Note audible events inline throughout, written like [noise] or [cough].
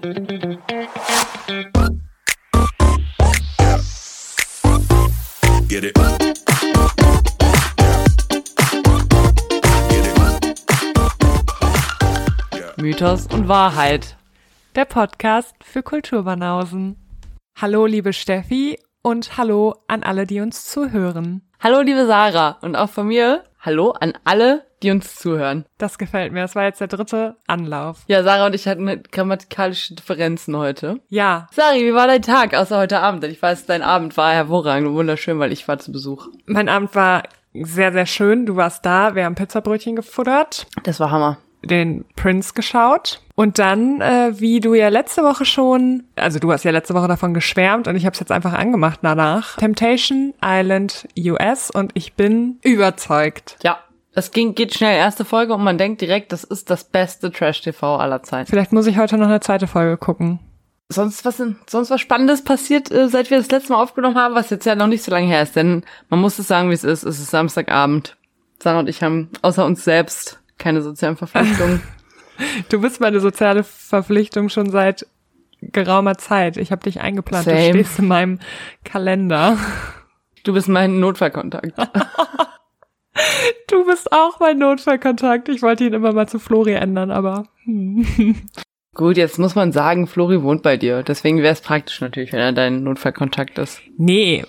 Get it. Mythos und Wahrheit. Der Podcast für Kulturbanausen. Hallo, liebe Steffi und hallo an alle, die uns zuhören. Hallo, liebe Sarah. Und auch von mir, hallo an alle, die uns zuhören. Das gefällt mir. Das war jetzt der dritte Anlauf. Ja, Sarah und ich hatten grammatikalische Differenzen heute. Ja, Sari, wie war dein Tag, außer heute Abend? Denn ich weiß, dein Abend war hervorragend und wunderschön, weil ich war zu Besuch. mein Abend war sehr, sehr schön. Du warst da. Wir haben Pizzabrötchen gefuttert, Das war Hammer. Den Prince geschaut. Und dann, äh, wie du ja letzte Woche schon, also du hast ja letzte Woche davon geschwärmt und ich habe es jetzt einfach angemacht danach. Temptation Island US und ich bin überzeugt. Ja, das ging, geht schnell. Erste Folge und man denkt direkt, das ist das beste Trash-TV aller Zeiten. Vielleicht muss ich heute noch eine zweite Folge gucken. Sonst was, sonst was Spannendes passiert, äh, seit wir das letzte Mal aufgenommen haben, was jetzt ja noch nicht so lange her ist. Denn man muss es sagen, wie es ist. Es ist Samstagabend. Sarah und ich haben außer uns selbst keine sozialen Verpflichtungen. [laughs] Du bist meine soziale Verpflichtung schon seit geraumer Zeit. Ich habe dich eingeplant. Du Same. stehst in meinem Kalender. [laughs] Du bist mein Notfallkontakt. [laughs] Du bist auch mein Notfallkontakt. Ich wollte ihn immer mal zu Flori ändern, aber hm. Gut, jetzt muss man sagen, Flori wohnt bei dir. Deswegen wäre es praktisch natürlich, wenn er dein Notfallkontakt ist. nee,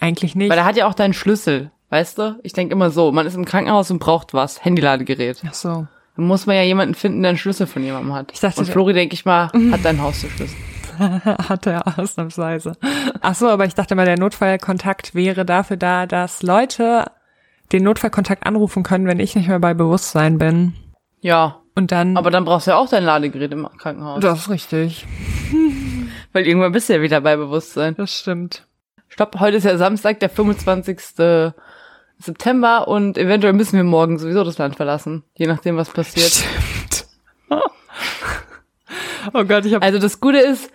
eigentlich nicht. Weil er hat ja auch deinen Schlüssel. Weißt du? Ich denke immer so, man ist im Krankenhaus und braucht was. Handyladegerät. Ach so. Dann muss man ja jemanden finden, der einen Schlüssel von jemandem hat. Ich dachte, und Flori, denke ich mal, hat deinen Haustürschlüssel. [laughs] Hat er ausnahmsweise. Ach so, aber ich dachte mal, der Notfallkontakt wäre dafür da, dass Leute den Notfallkontakt anrufen können, wenn ich nicht mehr bei Bewusstsein bin. Ja, Und dann. aber dann brauchst du ja auch dein Ladegerät im Krankenhaus. das ist richtig. [laughs] Weil irgendwann bist du ja wieder bei Bewusstsein. Das stimmt. Stopp, heute ist ja Samstag, der 25. September und eventuell müssen wir morgen sowieso das Land verlassen. Je nachdem, was passiert. Stimmt. [laughs] oh Gott, ich habe Also das Gute ist,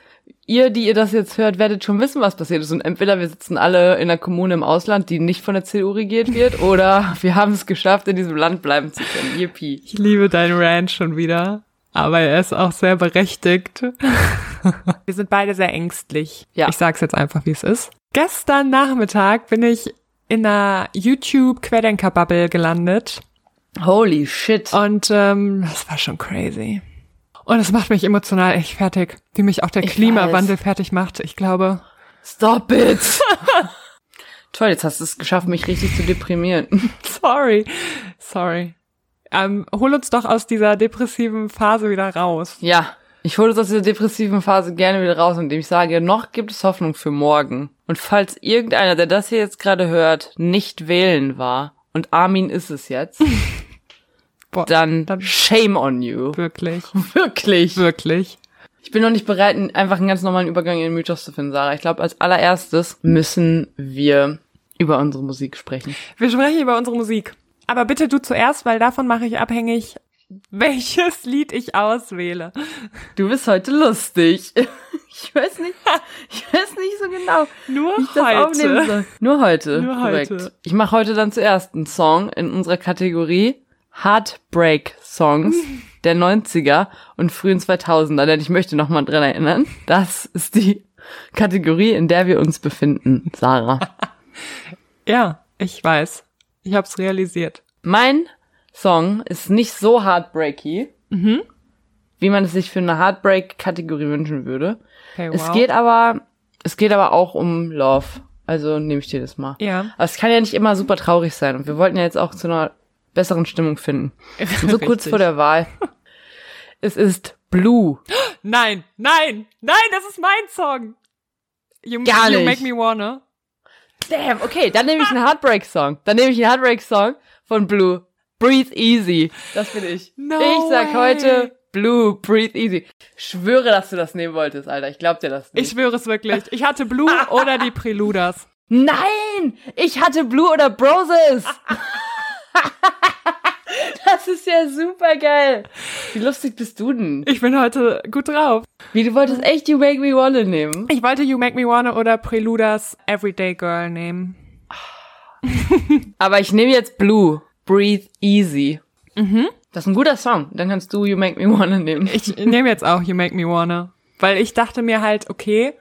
ihr, die ihr das jetzt hört, werdet schon wissen, was passiert ist. Und entweder wir sitzen alle in einer Kommune im Ausland, die nicht von der CDU regiert wird, [laughs] oder wir haben es geschafft, in diesem Land bleiben zu können. Yippie. Ich liebe deinen Rant schon wieder, aber er ist auch sehr berechtigt. [laughs] Wir sind beide sehr ängstlich. Ja. Ich sag's jetzt einfach, wie es ist. Gestern Nachmittag bin ich in einer YouTube-Querdenker-Bubble gelandet Holy shit. und ähm, das war schon crazy. Und es macht mich emotional echt fertig, wie mich auch der Ich Klimawandel fertig macht. Ich glaube, Stop it. [laughs] Toll, jetzt hast du es geschafft, mich richtig zu deprimieren. [laughs] sorry, sorry. Ähm, hol uns doch aus dieser depressiven Phase wieder raus. Ja, ich hole uns aus dieser depressiven Phase gerne wieder raus, indem ich sage, noch gibt es Hoffnung für morgen. Und falls irgendeiner, der das hier jetzt gerade hört, nicht wählen war, und Armin ist es jetzt, [laughs] Boah, dann, dann- shame on you. Wirklich, [laughs] Wirklich. wirklich. Ich bin noch nicht bereit, einfach einen ganz normalen Übergang in den Mythos zu finden, Sarah. Ich glaube, als allererstes müssen wir über unsere Musik sprechen. Wir sprechen über unsere Musik. Aber bitte du zuerst, weil davon mache ich abhängig, welches Lied ich auswähle. Du bist heute lustig. [laughs] Ich weiß nicht, ich weiß nicht so genau. Nur heute. Nur heute. Nur korrekt. heute. Ich mache heute dann zuerst einen Song in unserer Kategorie Heartbreak Songs [laughs] der 90er und frühen 2000er, denn ich möchte noch mal dran erinnern, das ist die Kategorie, in der wir uns befinden, Sarah. [laughs] Ja, ich weiß. Ich hab's realisiert. Mein Song ist nicht so heartbreaky, Mhm. wie man es sich für eine Heartbreak-Kategorie wünschen würde. Okay, Es geht aber, es geht aber auch um Love. Also nehme ich dir das mal. Ja. Aber es kann ja nicht immer super traurig sein. Und wir wollten ja jetzt auch zu einer besseren Stimmung finden. [laughs] Und so kurz vor der Wahl. Es ist Blue. [gasps] Nein, nein, nein, das ist mein Song. You, Gar you nicht. make me wanna. Damn, okay, dann nehme ich einen [laughs] Heartbreak-Song. Dann nehme ich einen Heartbreak-Song von Blue. Breathe Easy. Das bin ich. No ich sag way. heute Blue, Breathe Easy. Schwöre, dass du das nehmen wolltest, Alter. Ich glaub dir das nicht. Ich schwöre es wirklich. Ich hatte Blue [laughs] oder die Preludas. Nein! Ich hatte Blue oder Broses! [laughs] das ist ja super geil. Wie lustig bist du denn? Ich bin heute gut drauf. Wie, du wolltest echt You Make Me Wanna nehmen? Ich wollte You Make Me Wanna oder Preludas Everyday Girl nehmen. Aber ich nehme jetzt Blue, Breathe Easy. Mhm. Das ist ein guter Song. Dann kannst du You Make Me Wanna nehmen. Ich nehme jetzt auch You Make Me Wanna. Weil ich dachte mir halt, okay,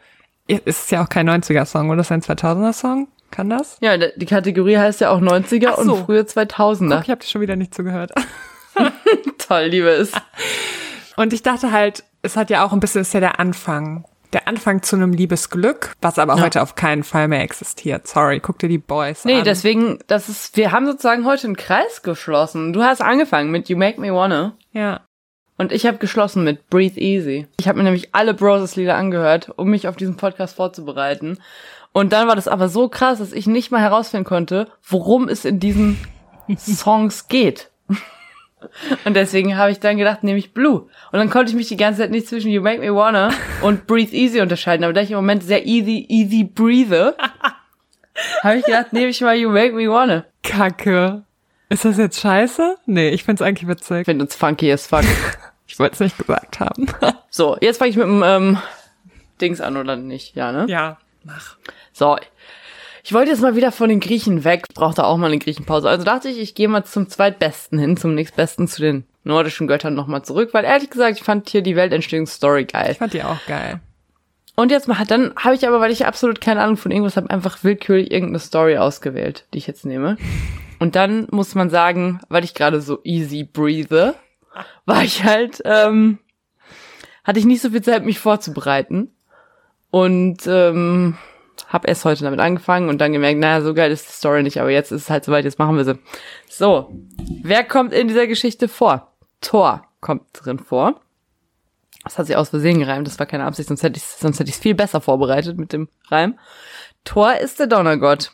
es ist ja auch kein 90er-Song, oder ist ein 2000er-Song? Kann das? Ja, die Kategorie heißt ja auch 90er Ach so. und frühe 2000er. Guck, ich habe dir schon wieder nicht zugehört. [laughs] Toll, liebe es. Und ich dachte halt, es hat ja auch ein bisschen, ist ja der Anfang. Der Anfang zu einem Liebesglück, was aber Ja. heute auf keinen Fall mehr existiert. Sorry, guck dir die Boys Nee, an. deswegen, das ist, wir haben sozusagen heute einen Kreis geschlossen. Du hast angefangen mit You Make Me Wanna Ja. und ich habe geschlossen mit Breathe Easy. Ich habe mir nämlich alle Broses-Lieder angehört, um mich auf diesen Podcast vorzubereiten. Und dann war das aber so krass, dass ich nicht mal herausfinden konnte, worum es in diesen [laughs] Songs geht. Und deswegen habe ich dann gedacht, nehme ich Blue. Und dann konnte ich mich die ganze Zeit nicht zwischen You Make Me Wanna und Breathe Easy unterscheiden. Aber da ich im Moment sehr easy, easy breathe, [laughs] habe ich gedacht, nehme ich mal You Make Me Wanna. Kacke. Ist das jetzt scheiße? Nee, ich find's eigentlich witzig. Ich finde uns funky as fuck. [laughs] Ich wollte es nicht gesagt haben. [laughs] So, jetzt fange ich mit dem ähm, Dings an, oder nicht? Ja, ne? ja, mach. So. Ich wollte jetzt mal wieder von den Griechen weg, brauchte auch mal eine Griechenpause. Also dachte ich, ich gehe mal zum zweitbesten hin, zum nächstbesten, zu den nordischen Göttern nochmal zurück, weil ehrlich gesagt, ich fand hier die Weltentstehungsstory geil. Ich fand die auch geil. Und jetzt mal, dann habe ich aber, weil ich absolut keine Ahnung von irgendwas habe, einfach willkürlich irgendeine Story ausgewählt, die ich jetzt nehme. Und dann muss man sagen, weil ich gerade so easy breathe, war ich halt, ähm, hatte ich nicht so viel Zeit, mich vorzubereiten. Und ähm, habe erst heute damit angefangen und dann gemerkt, naja, so geil ist die Story nicht, aber jetzt ist es halt soweit, jetzt machen wir sie. So, wer kommt in dieser Geschichte vor? Thor kommt drin vor. Das hat sich aus Versehen gereimt, das war keine Absicht, sonst hätte ich sonst hätte ich es viel besser vorbereitet mit dem Reim. Thor ist der Donnergott.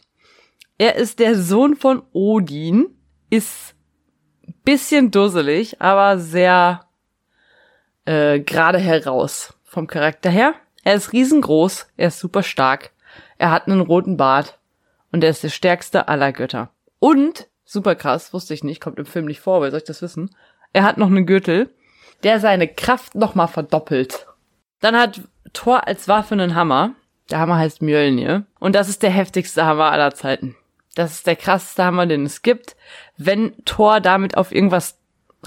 Er ist der Sohn von Odin, ist bisschen dusselig, aber sehr äh, gerade heraus vom Charakter her. Er ist riesengroß, er ist super stark, er hat einen roten Bart und er ist der stärkste aller Götter. Und, super krass, wusste ich nicht, kommt im Film nicht vor, wer soll ich das wissen? Er hat noch einen Gürtel, der seine Kraft nochmal verdoppelt. Dann hat Thor als Waffe einen Hammer. Der Hammer heißt Mjölnir. Und das ist der heftigste Hammer aller Zeiten. Das ist der krasseste Hammer, den es gibt. Wenn Thor damit auf irgendwas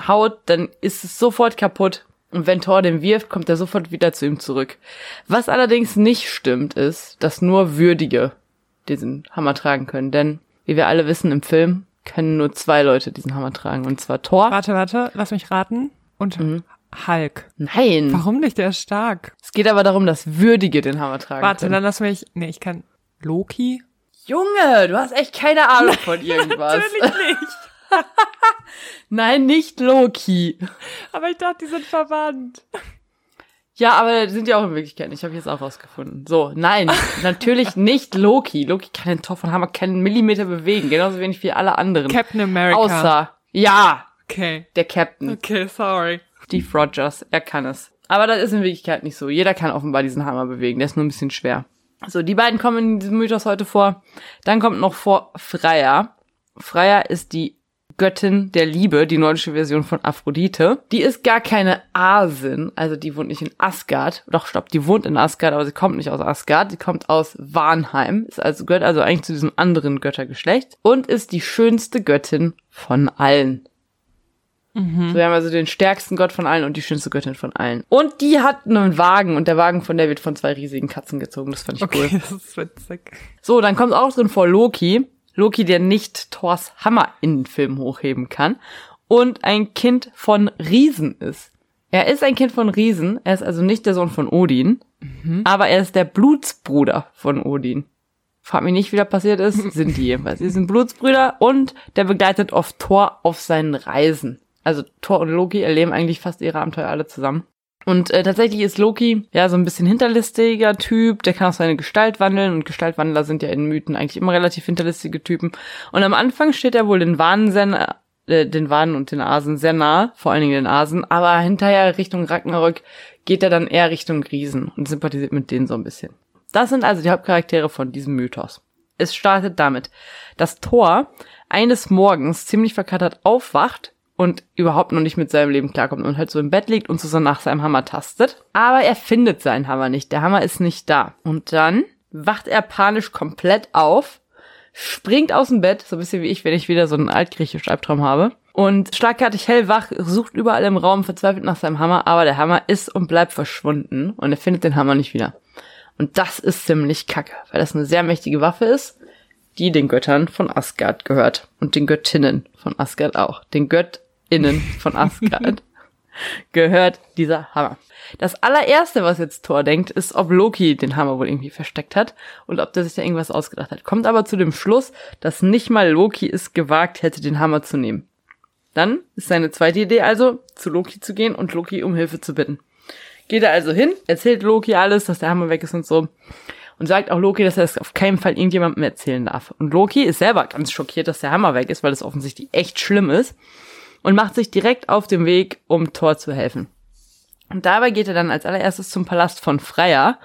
haut, dann ist es sofort kaputt. Und wenn Thor den wirft, kommt er sofort wieder zu ihm zurück. Was allerdings nicht stimmt, ist, dass nur Würdige diesen Hammer tragen können. Denn, wie wir alle wissen, im Film können nur zwei Leute diesen Hammer tragen. Und zwar Thor. Warte, warte, lass mich raten. Und Hulk. Nein. Warum nicht? Der ist stark. Es geht aber darum, dass Würdige den Hammer tragen Warte, können. dann lass mich. Nee, ich kann. Loki? Junge, du hast echt keine Ahnung von [laughs] irgendwas. nicht. [laughs] Nein, nicht Loki. Aber ich dachte, die sind verwandt. Ja, aber sind ja auch in Wirklichkeit. Ich habe jetzt auch rausgefunden. So, nein, [laughs] natürlich nicht Loki. Loki kann den Topf von Hammer keinen Millimeter bewegen, genauso wenig wie alle anderen. Captain America. Außer, ja, Okay. der Captain. Okay, sorry. Steve Rogers, er kann es. Aber das ist in Wirklichkeit nicht so. Jeder kann offenbar diesen Hammer bewegen. Der ist nur ein bisschen schwer. So, die beiden kommen in diesem Mythos heute vor. Dann kommt noch vor Freya. Freya ist die Göttin der Liebe, die nordische Version von Aphrodite. Die ist gar keine Asin, also die wohnt nicht in Asgard. Doch, stopp, die wohnt in Asgard, aber sie kommt nicht aus Asgard. Sie kommt aus Varnheim, ist also, gehört also eigentlich zu diesem anderen Göttergeschlecht und ist die schönste Göttin von allen. So, wir haben also den stärksten Gott von allen und die schönste Göttin von allen. Und die hat einen Wagen und der Wagen von der wird von zwei riesigen Katzen gezogen. Das fand ich Okay, cool. [laughs] das ist witzig. So, dann kommt auch drin vor Loki. Loki, der nicht Thors Hammer in den Film hochheben kann und ein Kind von Riesen ist. Er ist ein Kind von Riesen, er ist also nicht der Sohn von Odin, aber er ist der Blutsbruder von Odin. Frag mich nicht, wie das passiert ist, [laughs] sind die jedenfalls. Sie sind Blutsbrüder und der begleitet oft Thor auf seinen Reisen. Also Thor und Loki erleben eigentlich fast ihre Abenteuer alle zusammen. Und äh, tatsächlich ist Loki ja so ein bisschen hinterlistiger Typ, der kann auch seine Gestalt wandeln und Gestaltwandler sind ja in Mythen eigentlich immer relativ hinterlistige Typen. Und am Anfang steht er wohl den nah, äh, den Wanen und den Asen sehr nah, vor allen Dingen den Asen, aber hinterher Richtung Ragnarök geht er dann eher Richtung Riesen und sympathisiert mit denen so ein bisschen. Das sind also die Hauptcharaktere von diesem Mythos. Es startet damit, dass Thor eines Morgens ziemlich verkattert aufwacht und überhaupt noch nicht mit seinem Leben klarkommt und halt so im Bett liegt und so nach seinem Hammer tastet. Aber er findet seinen Hammer nicht. Der Hammer ist nicht da. Und dann wacht er panisch komplett auf, springt aus dem Bett, so ein bisschen wie ich, wenn ich wieder so einen altgriechischen Albtraum habe, Und schlagartig hellwach, sucht überall im Raum verzweifelt nach seinem Hammer, aber der Hammer ist und bleibt verschwunden und er findet den Hammer nicht wieder. Und das ist ziemlich kacke, weil das eine sehr mächtige Waffe ist, die den Göttern von Asgard gehört. Und den Göttinnen von Asgard auch. Den Göttinnen von [laughs] Asgard gehört dieser Hammer. Das allererste, was jetzt Thor denkt, ist, ob Loki den Hammer wohl irgendwie versteckt hat und ob der sich da irgendwas ausgedacht hat. Kommt aber zu dem Schluss, dass nicht mal Loki es gewagt hätte, den Hammer zu nehmen. Dann ist seine zweite Idee also, zu Loki zu gehen und Loki um Hilfe zu bitten. Geht er also hin, erzählt Loki alles, dass der Hammer weg ist und so. Und sagt auch Loki, dass er es auf keinen Fall irgendjemandem erzählen darf. Und Loki ist selber ganz schockiert, dass der Hammer weg ist, weil es offensichtlich echt schlimm ist. Und macht sich direkt auf den Weg, um Thor zu helfen. Und dabei geht er dann als allererstes zum Palast von Freya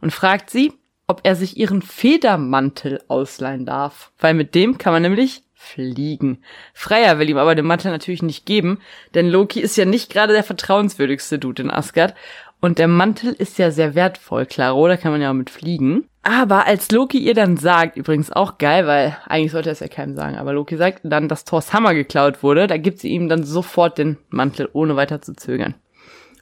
und fragt sie, ob er sich ihren Federmantel ausleihen darf. Weil mit dem kann man nämlich fliegen. Freya will ihm aber den Mantel natürlich nicht geben, denn Loki ist ja nicht gerade der vertrauenswürdigste Dude in Asgard. Und der Mantel ist ja sehr wertvoll, klaro, da kann man ja auch mit fliegen. Aber als Loki ihr dann sagt, übrigens auch geil, weil eigentlich sollte er es ja keinem sagen, aber Loki sagt dann, dass Thors Hammer geklaut wurde, da gibt sie ihm dann sofort den Mantel, ohne weiter zu zögern.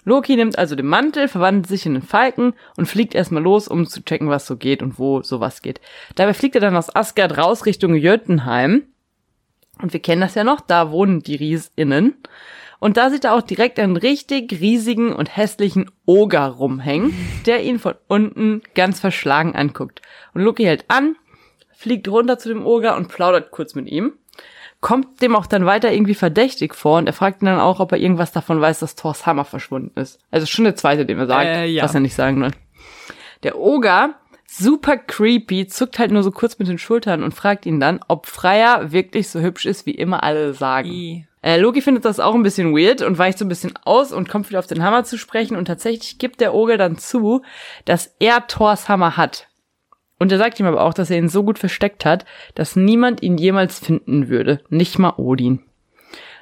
Loki nimmt also den Mantel, verwandelt sich in den Falken und fliegt erstmal los, um zu checken, was so geht und wo sowas geht. Dabei fliegt er dann aus Asgard raus Richtung Jötunheim und wir kennen das ja noch, da wohnen die Riesinnen. Und da sieht er auch direkt einen richtig riesigen und hässlichen Oger rumhängen, der ihn von unten ganz verschlagen anguckt. Und Loki hält an, fliegt runter zu dem Oger und plaudert kurz mit ihm. Kommt dem auch dann weiter irgendwie verdächtig vor und er fragt ihn dann auch, ob er irgendwas davon weiß, dass Thors Hammer verschwunden ist. Also schon der zweite, den er sagt, Äh, ja. was er nicht sagen will. Der Oger super creepy, zuckt halt nur so kurz mit den Schultern und fragt ihn dann, ob Freya wirklich so hübsch ist, wie immer alle sagen. I. Äh, Loki findet das auch ein bisschen weird und weicht so ein bisschen aus und kommt wieder auf den Hammer zu sprechen und tatsächlich gibt der Oger dann zu, dass er Thors Hammer hat. Und er sagt ihm aber auch, dass er ihn so gut versteckt hat, dass niemand ihn jemals finden würde, nicht mal Odin.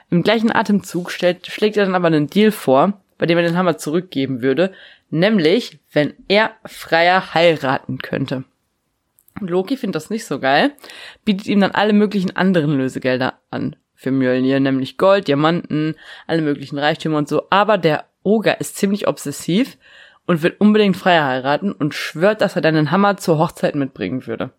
Im gleichen Atemzug stellt, schlägt er dann aber einen Deal vor, bei dem er den Hammer zurückgeben würde, nämlich wenn er Freier heiraten könnte. Und Loki findet das nicht so geil, bietet ihm dann alle möglichen anderen Lösegelder an für Mjölnir, nämlich Gold, Diamanten, alle möglichen Reichtümer und so. Aber der Oger ist ziemlich obsessiv und will unbedingt Freier heiraten und schwört, dass er deinen Hammer zur Hochzeit mitbringen würde.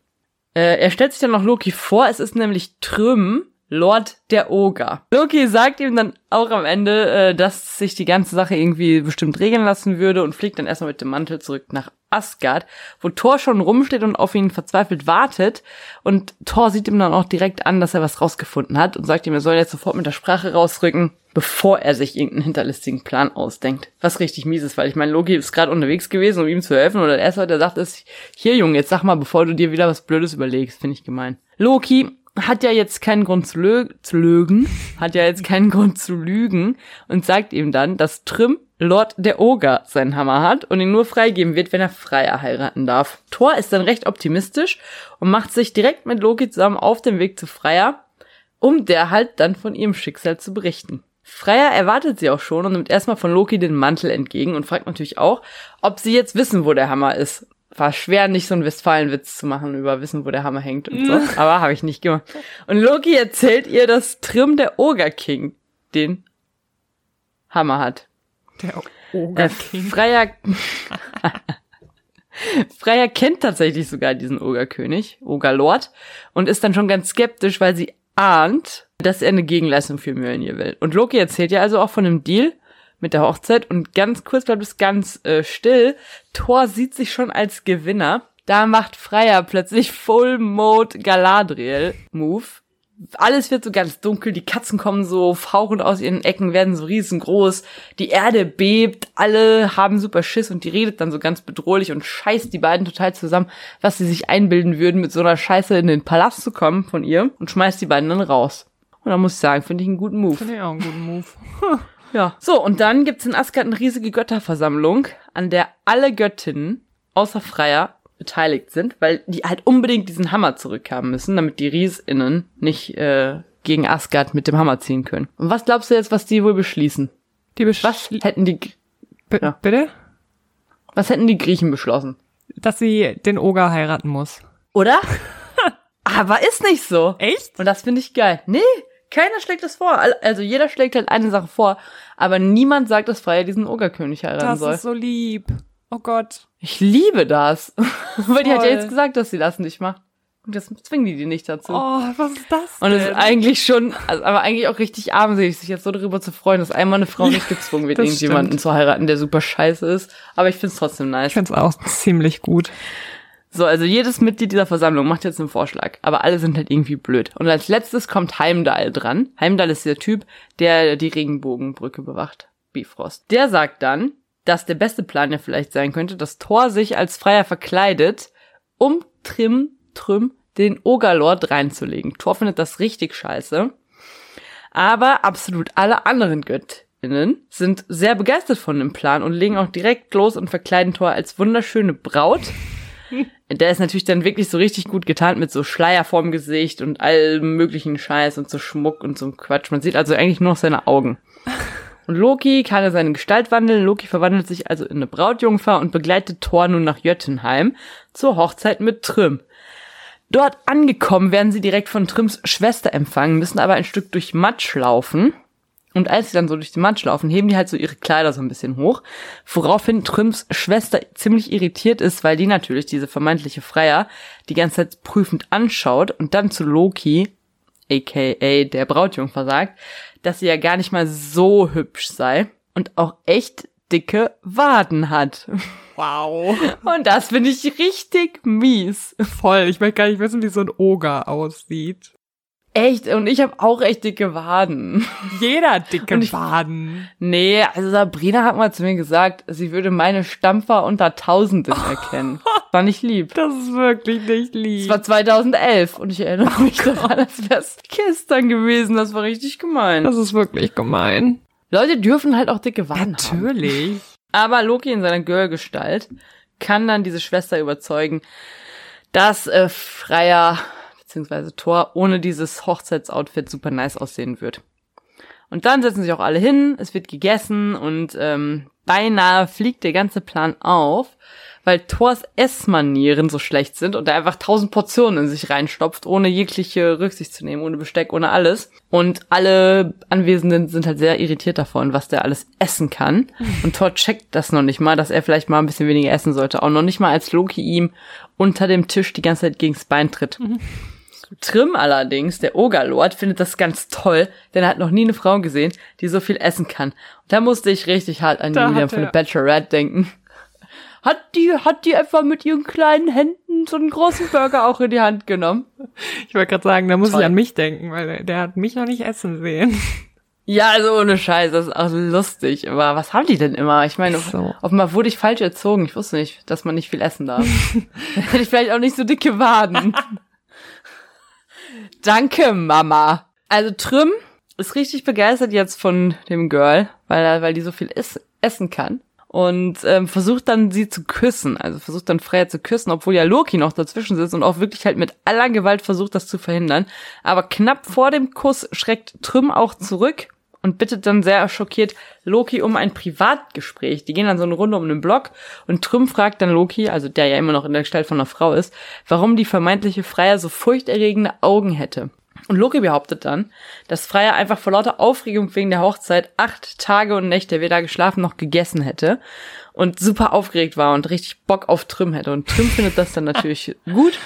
Äh, er stellt sich dann noch Loki vor, es ist nämlich Trüm, Lord der Oger. Loki sagt ihm dann auch am Ende, äh, dass sich die ganze Sache irgendwie bestimmt regeln lassen würde und fliegt dann erstmal mit dem Mantel zurück nach Asgard, wo Thor schon rumsteht und auf ihn verzweifelt wartet. Und Thor sieht ihm dann auch direkt an, dass er was rausgefunden hat und sagt ihm, er soll jetzt sofort mit der Sprache rausrücken, bevor er sich irgendeinen hinterlistigen Plan ausdenkt. Was richtig mies ist, weil ich meine, Loki ist gerade unterwegs gewesen, um ihm zu helfen. Und der erste, der sagt, ist, hier Junge, jetzt sag mal, bevor du dir wieder was Blödes überlegst, finde ich gemein. Loki hat ja jetzt keinen Grund zu, lö zu lügen, hat ja jetzt keinen Grund zu lügen und sagt ihm dann, dass Trim Lord der Oger seinen Hammer hat und ihn nur freigeben wird, wenn er Freier heiraten darf. Thor ist dann recht optimistisch und macht sich direkt mit Loki zusammen auf den Weg zu Freier, um der halt dann von ihrem Schicksal zu berichten. Freier erwartet sie auch schon und nimmt erstmal von Loki den Mantel entgegen und fragt natürlich auch, ob sie jetzt wissen, wo der Hammer ist war schwer, nicht so einen Westfalenwitz zu machen über Wissen, wo der Hammer hängt und so. [laughs] Aber habe ich nicht gemacht. Und Loki erzählt ihr, dass Trim der Ogre King den Hammer hat. Der Äh, Oger King. Freier, [laughs] Freier kennt tatsächlich sogar diesen Ogerkönig, Ogerlord, und ist dann schon ganz skeptisch, weil sie ahnt, dass er eine Gegenleistung für Mjölnir will. Und Loki erzählt ja also auch von einem Deal mit der Hochzeit und ganz kurz bleibt es ganz äh, still. Thor sieht sich schon als Gewinner. Da macht Freier plötzlich Full Mode Galadriel Move. Alles wird so ganz dunkel, die Katzen kommen so fauchend aus ihren Ecken, werden so riesengroß, die Erde bebt, alle haben super Schiss und die redet dann so ganz bedrohlich und scheißt die beiden total zusammen, was sie sich einbilden würden, mit so einer Scheiße in den Palast zu kommen von ihr und schmeißt die beiden dann raus. Und da muss ich sagen, finde ich einen guten Move. Finde ich auch einen guten Move. [laughs] Ja. So, und dann gibt's in Asgard eine riesige Götterversammlung, an der alle Göttinnen außer Freier beteiligt sind, weil die halt unbedingt diesen Hammer zurückhaben müssen, damit die Riesinnen nicht äh, gegen Asgard mit dem Hammer ziehen können. Und was glaubst du jetzt, was die wohl beschließen? Die besch Was hätten die B Ja. Bitte? was hätten die Griechen beschlossen? Dass sie den Oger heiraten muss. Oder? [laughs] Aber ist nicht so. Echt? Und das finde ich geil. Nee, Keiner schlägt das vor. Also jeder schlägt halt eine Sache vor, aber niemand sagt, dass Freya diesen Ogerkönig heiraten Das soll. ist so lieb. Oh Gott. Ich liebe das. [laughs] Weil die hat ja jetzt gesagt, dass sie das nicht macht. Und jetzt zwingen die die nicht dazu. Oh, was ist das Und es ist denn? eigentlich schon, also, aber eigentlich auch richtig armselig, sich jetzt so darüber zu freuen, dass einmal eine Frau nicht gezwungen wird, [laughs] das irgendjemanden stimmt. zu heiraten, der super scheiße ist. Aber ich find's trotzdem nice. Ich find's auch ziemlich gut. So, also jedes Mitglied dieser Versammlung macht jetzt einen Vorschlag, aber alle sind halt irgendwie blöd. Und als letztes kommt Heimdall dran. Heimdall ist der Typ, der die Regenbogenbrücke bewacht. Bifrost. Der sagt dann, dass der beste Plan ja vielleicht sein könnte, dass Thor sich als Freier verkleidet, um Trim, Trüm, den Ogerlord reinzulegen. Thor findet das richtig scheiße. Aber absolut alle anderen Göttinnen sind sehr begeistert von dem Plan und legen auch direkt los und verkleiden Thor als wunderschöne Braut. [laughs] Der ist natürlich dann wirklich so richtig gut getarnt mit so Schleier vorm Gesicht und allem möglichen Scheiß und so Schmuck und so Quatsch. Man sieht also eigentlich nur noch seine Augen. [laughs] Und Loki kann er seine Gestalt wandeln. Loki verwandelt sich also in eine Brautjungfer und begleitet Thor nun nach Jöttenheim zur Hochzeit mit Trym. Dort angekommen werden sie direkt von Trims Schwester empfangen, müssen aber ein Stück durch Matsch laufen. Und als sie dann so durch den Matsch laufen, heben die halt so ihre Kleider so ein bisschen hoch, woraufhin Trims Schwester ziemlich irritiert ist, weil die natürlich diese vermeintliche Freier die ganze Zeit prüfend anschaut und dann zu Loki, aka der Brautjungfer, sagt, dass sie ja gar nicht mal so hübsch sei und auch echt dicke Waden hat. Wow. Und das finde ich richtig mies. Voll. Ich möchte gar nicht wissen, wie so ein Oger aussieht. Echt, und ich habe auch echt dicke Waden. [laughs] Jeder dicke ich- Waden. Nee, also Sabrina hat mal zu mir gesagt, sie würde meine Stampfer unter Tausenden [laughs] erkennen. War nicht lieb. Das ist wirklich nicht Es lieb. war 2011 und ich erinnere mich daran, als wäre es gestern gewesen. Das war richtig gemein. Das ist wirklich gemein. Leute dürfen halt auch dicke Waden haben. Natürlich. Aber Loki in seiner Girl-Gestalt kann dann diese Schwester überzeugen, dass äh, Freya bzw. Thor ohne dieses Hochzeitsoutfit super nice aussehen wird. Und dann setzen sich auch alle hin, es wird gegessen und ähm, beinahe fliegt der ganze Plan auf, weil Thors Essmanieren so schlecht sind und er einfach tausend Portionen in sich reinstopft, ohne jegliche Rücksicht zu nehmen, ohne Besteck, ohne alles. Und alle Anwesenden sind halt sehr irritiert davon, was der alles essen kann. Und Thor checkt das noch nicht mal, dass er vielleicht mal ein bisschen weniger essen sollte. Auch noch nicht mal, als Loki ihm unter dem Tisch die ganze Zeit gegens Bein tritt. Trim allerdings, der Ogerlord, findet das ganz toll, denn er hat noch nie eine Frau gesehen, die so viel essen kann. Und da musste ich richtig hart an Da Julian von der er- Bachelorette denken. Hat die, hat die etwa mit ihren kleinen Händen so einen großen Burger auch in die Hand genommen? Ich wollte gerade sagen, da muss Toll. ich an mich denken, weil der, hat mich noch nicht essen sehen. Ja, also ohne Scheiß, das ist auch lustig. Aber was haben die denn immer? Ich meine, So. offenbar wurde ich falsch erzogen. Ich wusste nicht, dass man nicht viel essen darf. [laughs] Hätte ich vielleicht auch nicht so dicke Waden. [laughs] Danke, Mama. Also Trüm ist richtig begeistert jetzt von dem Girl, weil, er, weil die so viel is essen kann. Und ähm, versucht dann sie zu küssen. Also versucht dann Freya zu küssen, obwohl ja Loki noch dazwischen sitzt und auch wirklich halt mit aller Gewalt versucht, das zu verhindern. Aber knapp vor dem Kuss schreckt Trüm auch zurück und bittet dann sehr schockiert Loki um ein Privatgespräch. Die gehen dann so eine Runde um den Block und Trüm fragt dann Loki, also der ja immer noch in der Gestalt von einer Frau ist, warum die vermeintliche Freya so furchterregende Augen hätte. Und Loki behauptet dann, dass Freya einfach vor lauter Aufregung wegen der Hochzeit acht Tage und Nächte weder geschlafen noch gegessen hätte und super aufgeregt war und richtig Bock auf Trüm hätte. Und Trüm findet das dann natürlich [laughs] gut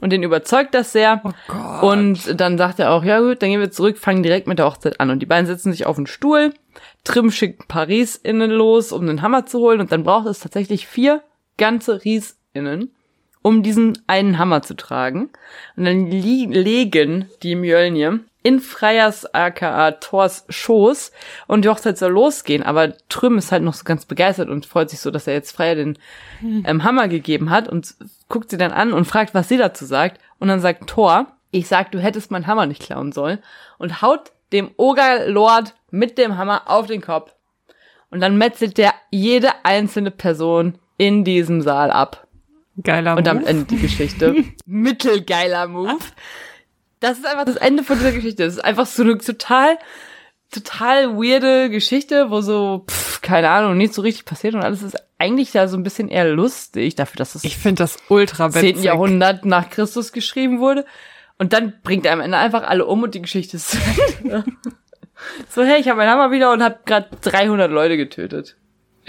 und den überzeugt das sehr. Oh Gott. Und dann sagt er auch, ja gut, dann gehen wir zurück, fangen direkt mit der Hochzeit an. Und die beiden setzen sich auf den Stuhl. Trim schickt Paris innen los, um den Hammer zu holen. Und dann braucht es tatsächlich vier ganze Riesinnen, um diesen einen Hammer zu tragen. Und dann legen die Mjölnir in Freyers aka Thors Schoß und die Hochzeit soll losgehen. Aber Trüm ist halt noch so ganz begeistert und freut sich so, dass er jetzt Freya den ähm, Hammer gegeben hat und guckt sie dann an und fragt, was sie dazu sagt. Und dann sagt Thor, ich sag, du hättest meinen Hammer nicht klauen sollen und haut dem Ogerlord mit dem Hammer auf den Kopf. Und dann metzelt der jede einzelne Person in diesem Saal ab. Geiler Und damit Move. endet die Geschichte. [laughs] Mittelgeiler Move. Das ist einfach das Ende von dieser Geschichte. Das ist einfach so eine total, total weirde Geschichte, wo so, pff, keine Ahnung, nichts so richtig passiert und alles ist eigentlich da so ein bisschen eher lustig, dafür, dass es Ich finde das ultra im 10. witzig. Jahrhundert nach Christus geschrieben wurde. Und dann bringt er am Ende einfach alle um und die Geschichte ist. [laughs] So, hey, ich habe meinen Hammer wieder und habe gerade 300 Leute getötet.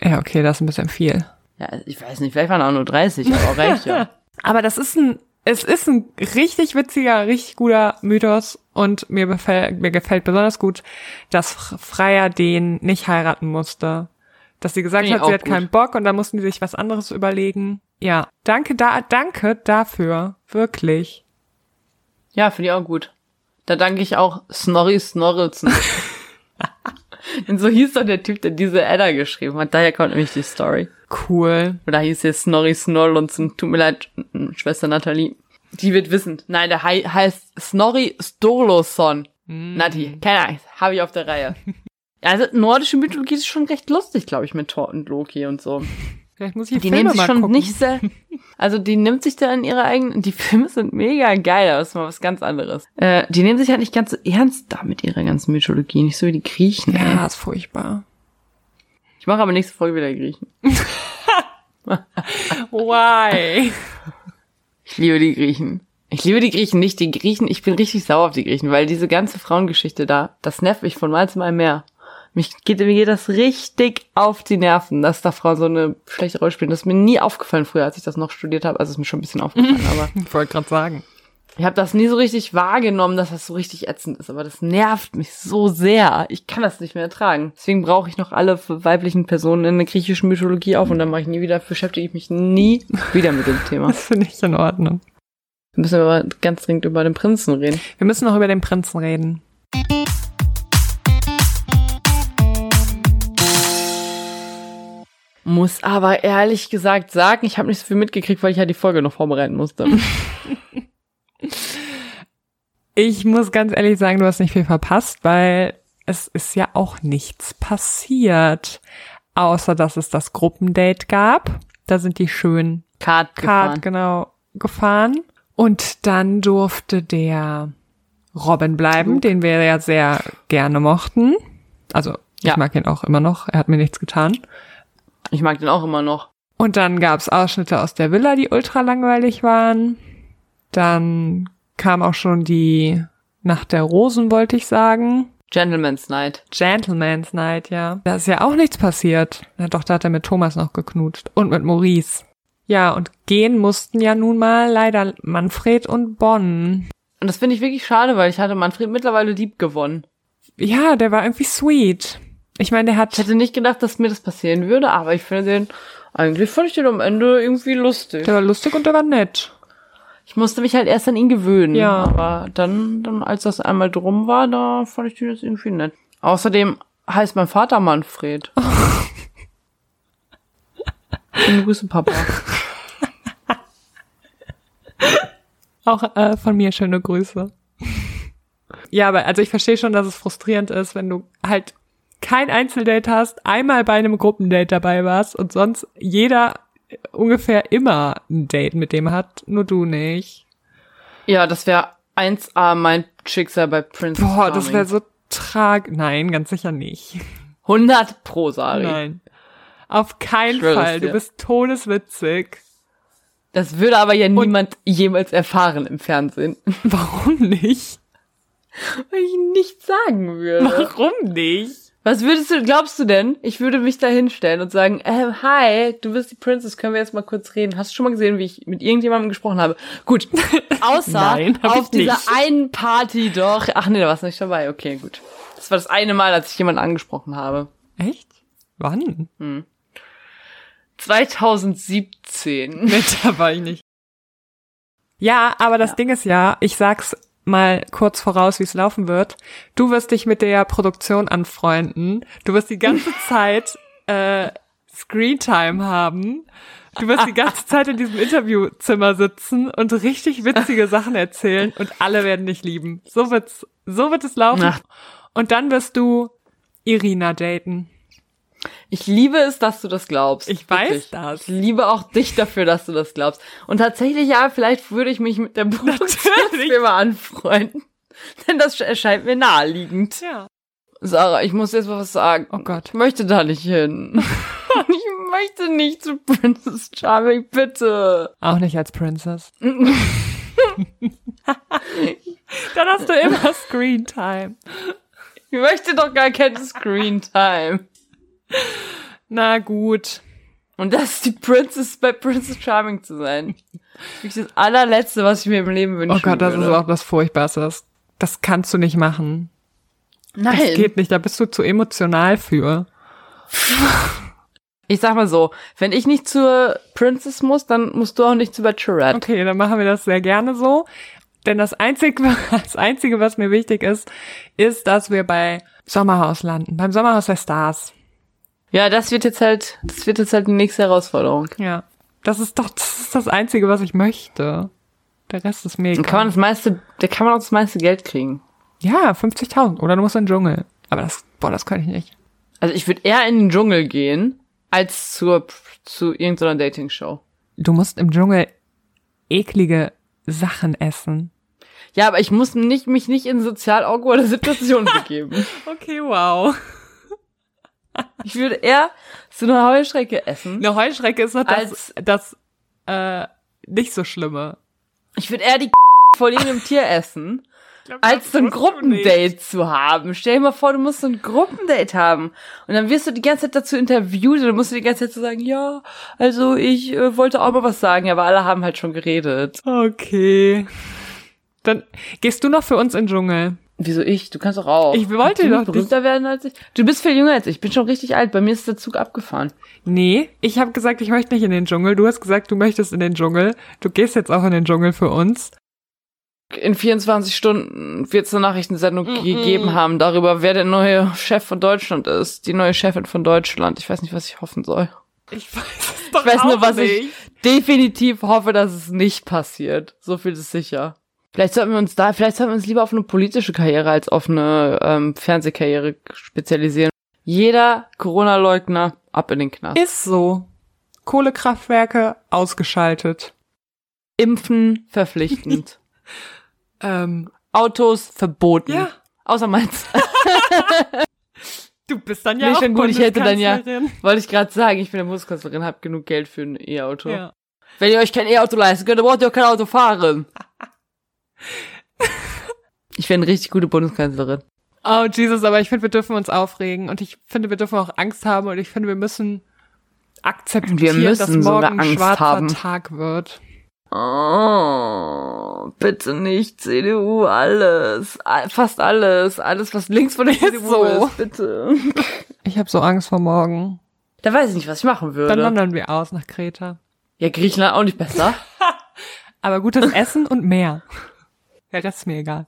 Ja, okay, das ist ein bisschen viel. Ja, ich weiß nicht, vielleicht waren auch nur 30, aber auch reicht ja. [laughs] Aber das ist ein, es ist ein richtig witziger, richtig guter Mythos und mir, befällt, mir gefällt besonders gut, dass F- Freya den nicht heiraten musste. Dass sie gesagt hat, sie hat gut. keinen Bock und dann mussten die sich was anderes überlegen. Ja, danke da, danke dafür, wirklich. Ja, finde ich auch gut. Da danke ich auch Snorri Snorrilson. Denn [laughs] [laughs] so hieß doch der Typ, der diese Edda geschrieben hat. Daher kommt nämlich die Story. Cool. Oder hieß jetzt Snorri Snorrilson. Tut mir leid, Schwester Nathalie. Die wird wissen. Nein, der hei heißt Snorri Sturluson. Nati, keine Angst, habe ich auf der Reihe. Also nordische Mythologie ist schon recht lustig, glaube ich, mit Thor und Loki und so. Vielleicht muss ich die, Filme nehmen sich schon gucken. nicht sehr, also die nimmt sich da in ihre eigenen, die Filme sind mega geil, aber das ist mal was ganz anderes. Äh, die nehmen sich halt nicht ganz so ernst da mit ihrer ganzen Mythologie, nicht so wie die Griechen. ey. Ja, ist furchtbar. Ich mache aber nächste Folge wieder Griechen. [laughs] Why? Ich liebe die Griechen. Ich liebe die Griechen, nicht die Griechen. Ich bin richtig sauer auf die Griechen, weil diese ganze Frauengeschichte da, das nervt mich von Mal zu Mal mehr. Mich geht, mir geht das richtig auf die Nerven, dass da Frauen so eine schlechte Rolle spielen. Das ist mir nie aufgefallen früher, als ich das noch studiert habe. Also ist mir schon ein bisschen aufgefallen, [laughs] aber Ich wollte gerade sagen. Ich habe das nie so richtig wahrgenommen, dass das so richtig ätzend ist. Aber das nervt mich so sehr. Ich kann das nicht mehr ertragen. Deswegen brauche ich noch alle weiblichen Personen in der griechischen Mythologie auf und dann mache ich nie wieder, beschäftige ich mich nie wieder mit dem Thema. [laughs] Das finde ich in Ordnung. Wir müssen aber ganz dringend über den Prinzen reden. Wir müssen noch über den Prinzen reden. Muss aber ehrlich gesagt sagen, ich habe nicht so viel mitgekriegt, weil ich ja die Folge noch vorbereiten musste. [laughs] Ich muss ganz ehrlich sagen, du hast nicht viel verpasst, weil es ist ja auch nichts passiert. Außer, dass es das Gruppendate gab. Da sind die schön Kart Kart gefahren. genau gefahren. Und dann durfte der Robin bleiben, Luke. den wir ja sehr gerne mochten. Also ich Ja. mag ihn auch immer noch. Er hat mir nichts getan. Ich mag den auch immer noch. Und dann gab's Ausschnitte aus der Villa, die ultra langweilig waren. Dann kam auch schon die Nacht der Rosen, wollte ich sagen. Gentleman's Night. Gentleman's Night, ja. Da ist ja auch nichts passiert. Na doch, da hat er mit Thomas noch geknutscht. Und mit Maurice. Ja, und gehen mussten ja nun mal leider Manfred und Bonn. Und das finde ich wirklich schade, weil ich hatte Manfred mittlerweile lieb gewonnen. Ja, der war irgendwie sweet. Ich meine, der Ich hat, hätte nicht gedacht, dass mir das passieren würde, aber ich finde den, eigentlich fand ich den am Ende irgendwie lustig. der war lustig und der war nett. Ich musste mich halt erst an ihn gewöhnen. Ja. Aber dann, dann, als das einmal drum war, da fand ich den jetzt irgendwie nett. Außerdem heißt mein Vater Manfred. [laughs] Schöne Grüße, Papa. Auch äh, von mir schöne Grüße. Ja, aber also ich verstehe schon, dass es frustrierend ist, wenn du halt kein Einzeldate hast, einmal bei einem Gruppendate dabei warst und sonst jeder ungefähr immer ein Date mit dem hat, nur du nicht. Ja, das wäre 1A mein Schicksal bei Prince Boah, das wäre so trag. Nein, ganz sicher nicht. 100 pro, Sari. Nein. Auf keinen schwöre es Fall. Du bist todeswitzig. Das würde aber ja niemand jemals erfahren im Fernsehen. [laughs] Warum nicht? Weil ich nichts sagen würde. Warum nicht? Was würdest du, glaubst du denn? Ich würde mich da hinstellen und sagen, äh, hi, du bist die Princess, können wir jetzt mal kurz reden? Hast du schon mal gesehen, wie ich mit irgendjemandem gesprochen habe? Gut. [laughs] Außer Nein, hab auf ich dieser nicht. einen Party doch. Ach nee, da warst du nicht dabei. Okay, gut. Das war das eine Mal, als ich jemanden angesprochen habe. Echt? Wann? 2017. Nee, da war ich nicht. Ja, aber das Ja. Ding ist ja, ich sag's mal kurz voraus, wie es laufen wird. Du wirst dich mit der Produktion anfreunden. Du wirst die ganze [laughs] Zeit äh, Screentime haben. Du wirst die ganze Zeit in diesem Interviewzimmer sitzen und richtig witzige Sachen erzählen und alle werden dich lieben. So wird's, so wird es laufen. Und dann wirst du Irina daten. Ich liebe es, dass du das glaubst. Ich weiß Wirklich. das. Ich liebe auch dich dafür, dass du das glaubst. Und tatsächlich, ja, vielleicht würde ich mich mit der Produktionsfirma anfreunden. [laughs] Denn das erscheint mir naheliegend. Ja. Sarah, ich muss jetzt mal was sagen. Oh Gott. Ich möchte da nicht hin. [laughs] ich möchte nicht zu Princess Charming, bitte. Auch nicht als Princess. [laughs] Dann hast du immer Screen Time. Ich möchte doch gar keine Screen Time. Na gut. Und das ist die Princess bei Princess Charming zu sein. Das ist das allerletzte, was ich mir im Leben wünsche. Oh Gott, das ist auch das Furchtbarste. Das, das kannst du nicht machen. Nein. Das geht nicht, da bist du zu emotional für. Ich sag mal so, wenn ich nicht zur Princess muss, dann musst du auch nicht zur Bachelorette. Okay, dann machen wir das sehr gerne so. Denn das Einzige, [laughs] das Einzige, was mir wichtig ist, ist, dass wir bei Sommerhaus landen. Beim Sommerhaus der Stars. Ja, das wird jetzt halt, das wird jetzt halt die nächste Herausforderung. Ja. Das ist doch, das ist das Einzige, was ich möchte. Der Rest ist mir Dann kann man das meiste, da kann man auch das meiste Geld kriegen. Ja, 50.000. Oder du musst in den Dschungel. Aber das, boah, das kann ich nicht. Also ich würde eher in den Dschungel gehen, als zur, zu irgendeiner Dating-Show. Du musst im Dschungel eklige Sachen essen. Ja, aber ich muss nicht, mich nicht in sozial awkwarde [laughs] Situationen begeben. [laughs] Okay, wow. [laughs] Ich würde eher so eine Heuschrecke essen. Eine Heuschrecke ist noch das, das äh, nicht so Schlimme. Ich würde eher die [laughs] vor irgendeinem Tier essen, als so ein Gruppendate zu haben. Stell dir mal vor, du musst so ein Gruppendate haben. Und dann wirst du die ganze Zeit dazu interviewt und dann musst du die ganze Zeit so sagen, ja, also ich äh, wollte auch mal was sagen, aber alle haben halt schon geredet. Okay. Dann gehst du noch für uns in den Dschungel. Wieso ich? Du kannst doch auch. Ich wollte doch nicht berühmter werden als ich. Du bist viel jünger als ich. Ich bin schon richtig alt. Bei mir ist der Zug abgefahren. Nee, ich habe gesagt, ich möchte nicht in den Dschungel. Du hast gesagt, du möchtest in den Dschungel. Du gehst jetzt auch in den Dschungel für uns. In 24 Stunden wird es eine Nachrichtensendung gegeben haben darüber, wer der neue Chef von Deutschland ist. Die neue Chefin von Deutschland. Ich weiß nicht, was ich hoffen soll. Ich weiß es doch Ich weiß nur, was nicht. ich definitiv hoffe, dass es nicht passiert. So viel ist sicher. Vielleicht sollten wir uns da, vielleicht sollten wir uns lieber auf eine politische Karriere als auf eine ähm, Fernsehkarriere spezialisieren. Jeder Corona-Leugner ab in den Knast. Ist so. Kohlekraftwerke ausgeschaltet. Impfen verpflichtend. [laughs] Ähm, Autos verboten. ja, Außer meins. [laughs] du bist dann ja Nee, auch schon gut, ich hätte dann ja-. Wollte ich gerade sagen, ich bin der Bundeskanzlerin, hab genug Geld für ein E-Auto. Ja. Wenn ihr euch kein E-Auto leisten könnt, dann braucht ihr auch kein Auto fahren. Ich wäre eine richtig gute Bundeskanzlerin. Oh Jesus, aber ich finde, wir dürfen uns aufregen und ich finde, wir dürfen auch Angst haben und ich finde, wir müssen akzeptieren, Wir müssen dass morgen ein Angst schwarzer haben. Tag wird. Oh, bitte nicht CDU, alles. Fast alles. Alles, was links von der CDU so. ist, bitte. [laughs] Ich habe so Angst vor morgen. Da weiß ich nicht, was ich machen Dann würde. wandern wir aus nach Kreta. Ja, Griechenland auch nicht besser. [laughs] Aber gutes Essen und mehr. Der Rest ist mir egal.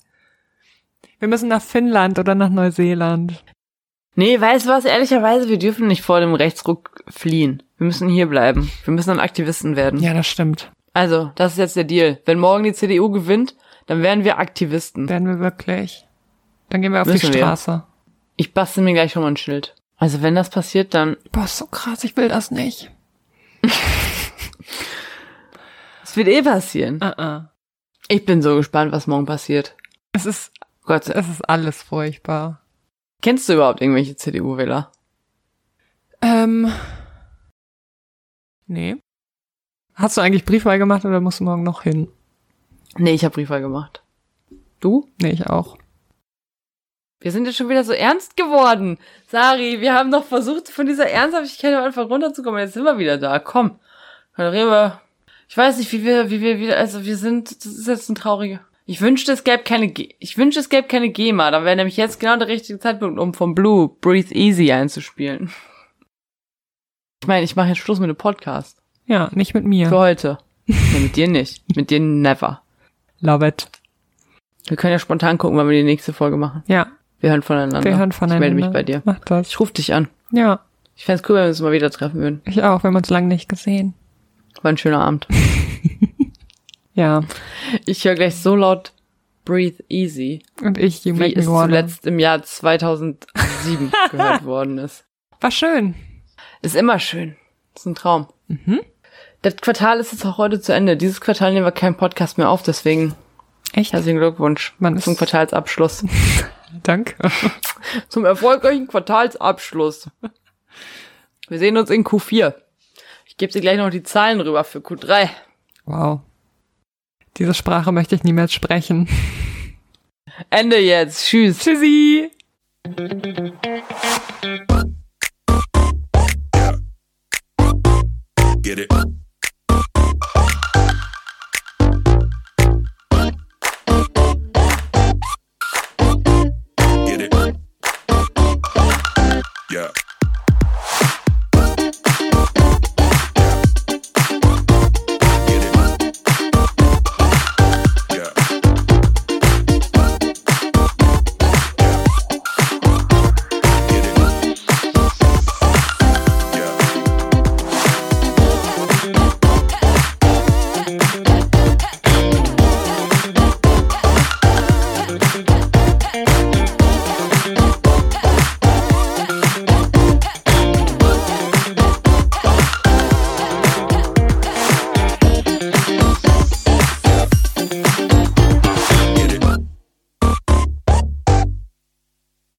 Wir müssen nach Finnland oder nach Neuseeland. Nee, weißt du was? Ehrlicherweise, wir dürfen nicht vor dem Rechtsruck fliehen. Wir müssen hier bleiben. Wir müssen dann Aktivisten werden. Ja, das stimmt. Also, das ist jetzt der Deal. Wenn morgen die CDU gewinnt, dann werden wir Aktivisten. Werden wir wirklich. Dann gehen wir auf Müssen die wir. Straße. Ich bastel mir gleich schon mal ein Schild. Also, wenn das passiert, dann, Boah, ist so krass, ich will das nicht. [laughs] es wird eh passieren. Uh -uh. Ich bin so gespannt, was morgen passiert. Es ist, Gott, es ist alles furchtbar. kennst du überhaupt irgendwelche CDU-Wähler? Ähm. Nee. Hast du eigentlich Briefwahl gemacht oder musst du morgen noch hin? Nee, ich habe Briefwahl gemacht. Du? Nee, ich auch. Wir sind jetzt schon wieder so ernst geworden. Sari, wir haben doch versucht, von dieser Ernsthaftigkeit am Anfang runterzukommen. Jetzt sind wir wieder da. Komm. Dann reden wir. Ich weiß nicht, wie wir, wie wir wieder, also wir sind, das ist jetzt ein trauriger. Ich wünschte, es gäbe keine, G ich wünschte, es gäbe keine GEMA. Dann wäre nämlich jetzt genau der richtige Zeitpunkt, um vom Blue Breathe Easy einzuspielen. Ich meine, ich mache jetzt Schluss mit dem Podcast. Ja, nicht mit mir. Für heute. Nee, mit dir nicht. Mit dir never. Love it. Wir können ja spontan gucken, wann wir die nächste Folge machen. Ja, Wir hören voneinander. wir hören voneinander. Ich melde mich bei dir. Mach das. Ich rufe dich an. Ja, Ich fänd's cool, wenn wir uns mal wieder treffen würden. ich auch. Wir haben uns lange nicht gesehen. War ein schöner Abend. [laughs] Ja. Ich höre gleich so laut Breathe Easy, Und ich, You wie Make es Me Wanna. zuletzt im Jahr 2007 [laughs] gehört worden ist. War schön. Ist immer schön. Ist ein Traum. Das Quartal ist jetzt auch heute zu Ende. Dieses Quartal nehmen wir keinen Podcast mehr auf, deswegen Echt? herzlichen Glückwunsch Man ist- zum Quartalsabschluss. [laughs] Danke. zum erfolgreichen Quartalsabschluss. Wir sehen uns in Q4. Ich gebe dir gleich noch die Zahlen rüber für Q3. Wow. Diese Sprache möchte ich niemals sprechen. [laughs] Ende jetzt. Tschüss. Tschüssi. Get it.